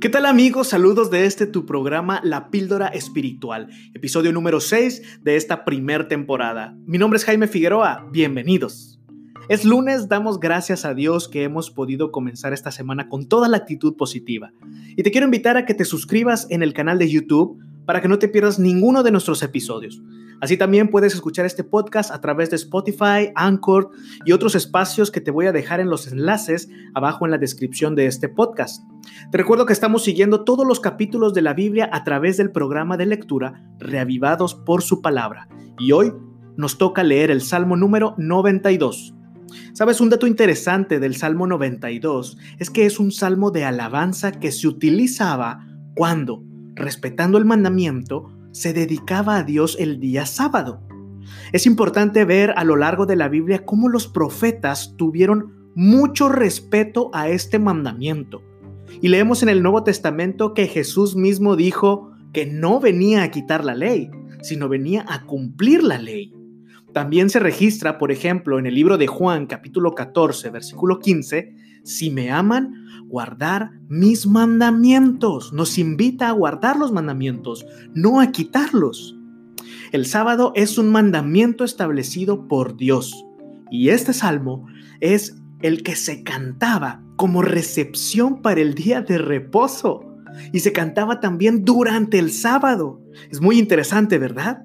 ¿Qué tal amigos? Saludos de este tu programa La Píldora Espiritual, episodio número 6 de esta primer temporada. Mi nombre es Jaime Figueroa, bienvenidos. Es lunes, damos gracias a Dios que hemos podido comenzar esta semana con toda la actitud positiva. Y te quiero invitar a que te suscribas en el canal de YouTube para que no te pierdas ninguno de nuestros episodios. Así también puedes escuchar este podcast a través de Spotify, Anchor y otros espacios que te voy a dejar en los enlaces abajo en la descripción de este podcast. Te recuerdo que estamos siguiendo todos los capítulos de la Biblia a través del programa de lectura Reavivados por su palabra. Y hoy nos toca leer el Salmo número 92. ¿Sabes? Un dato interesante del Salmo 92 es que es un salmo de alabanza que se utilizaba cuando, respetando el mandamiento, se dedicaba a Dios el día sábado. Es importante ver a lo largo de la Biblia cómo los profetas tuvieron mucho respeto a este mandamiento. Y leemos en el Nuevo Testamento que Jesús mismo dijo que no venía a quitar la ley, sino venía a cumplir la ley. También se registra, por ejemplo, en el libro de Juan capítulo 14, versículo 15, si me aman, guardar mis mandamientos. Nos invita a guardar los mandamientos, no a quitarlos. El sábado es un mandamiento establecido por Dios. Y este salmo es el que se cantaba como recepción para el día de reposo. Y se cantaba también durante el sábado. Es muy interesante, ¿verdad?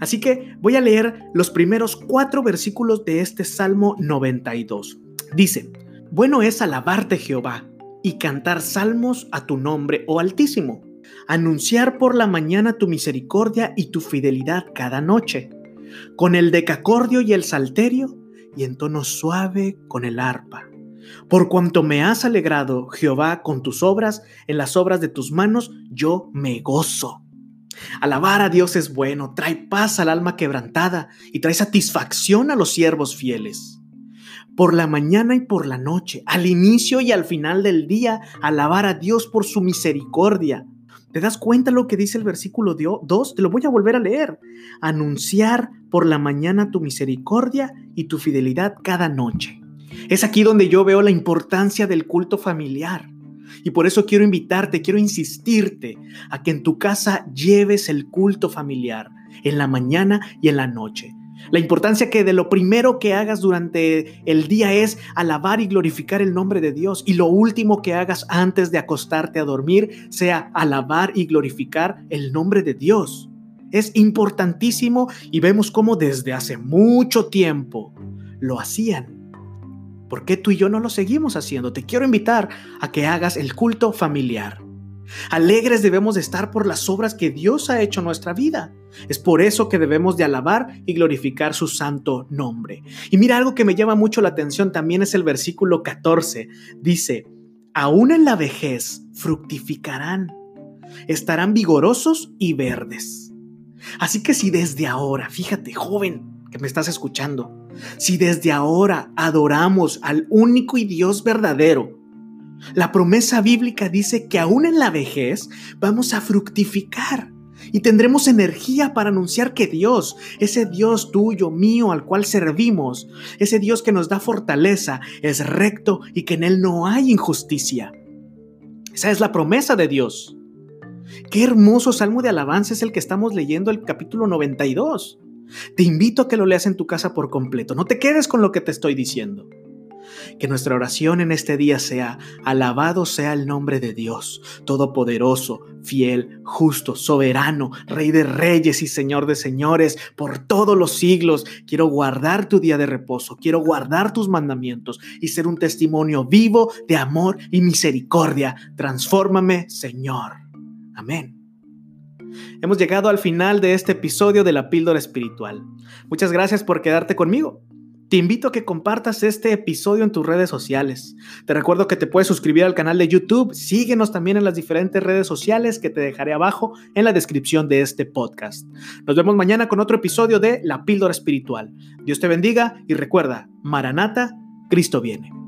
Así que voy a leer los primeros cuatro versículos de este Salmo 92. Dice, bueno es alabarte Jehová y cantar salmos a tu nombre, oh Altísimo, anunciar por la mañana tu misericordia y tu fidelidad cada noche, con el decacordio y el salterio, y en tono suave con el arpa. Por cuanto me has alegrado, Jehová, con tus obras, en las obras de tus manos, yo me gozo. Alabar a Dios es bueno, trae paz al alma quebrantada y trae satisfacción a los siervos fieles por la mañana y por la noche, al inicio y al final del día, alabar a Dios por su misericordia. ¿Te das cuenta lo que dice el versículo 2? Te lo voy a volver a leer. Anunciar por la mañana tu misericordia y tu fidelidad cada noche. Es aquí donde yo veo la importancia del culto familiar. Y por eso quiero invitarte, quiero insistirte a que en tu casa lleves el culto familiar en la mañana y en la noche. La importancia que de lo primero que hagas durante el día es alabar y glorificar el nombre de Dios. Y lo último que hagas antes de acostarte a dormir sea alabar y glorificar el nombre de Dios. Es importantísimo y vemos cómo desde hace mucho tiempo lo hacían. ¿Por qué tú y yo no lo seguimos haciendo? Te quiero invitar a que hagas el culto familiar. Alegres debemos de estar por las obras que Dios ha hecho en nuestra vida. Es por eso que debemos de alabar y glorificar su santo nombre. Y mira algo que me llama mucho la atención también es el versículo 14. Dice, aún en la vejez fructificarán, estarán vigorosos y verdes. Así que si desde ahora, fíjate joven que me estás escuchando, si desde ahora adoramos al único y Dios verdadero, la promesa bíblica dice que aún en la vejez vamos a fructificar y tendremos energía para anunciar que Dios, ese Dios tuyo, mío, al cual servimos, ese Dios que nos da fortaleza, es recto y que en Él no hay injusticia. Esa es la promesa de Dios. Qué hermoso salmo de alabanza es el que estamos leyendo el capítulo 92. Te invito a que lo leas en tu casa por completo. No te quedes con lo que te estoy diciendo. Que nuestra oración en este día sea, alabado sea el nombre de Dios, todopoderoso, fiel, justo, soberano, Rey de reyes y Señor de señores, por todos los siglos. Quiero guardar tu día de reposo, quiero guardar tus mandamientos y ser un testimonio vivo de amor y misericordia. Transfórmame, Señor. Amén. Hemos llegado al final de este episodio de la píldora espiritual. Muchas gracias por quedarte conmigo. Te invito a que compartas este episodio en tus redes sociales. Te recuerdo que te puedes suscribir al canal de YouTube. Síguenos también en las diferentes redes sociales que te dejaré abajo en la descripción de este podcast. Nos vemos mañana con otro episodio de La Píldora Espiritual. Dios te bendiga y recuerda, Maranata, Cristo viene.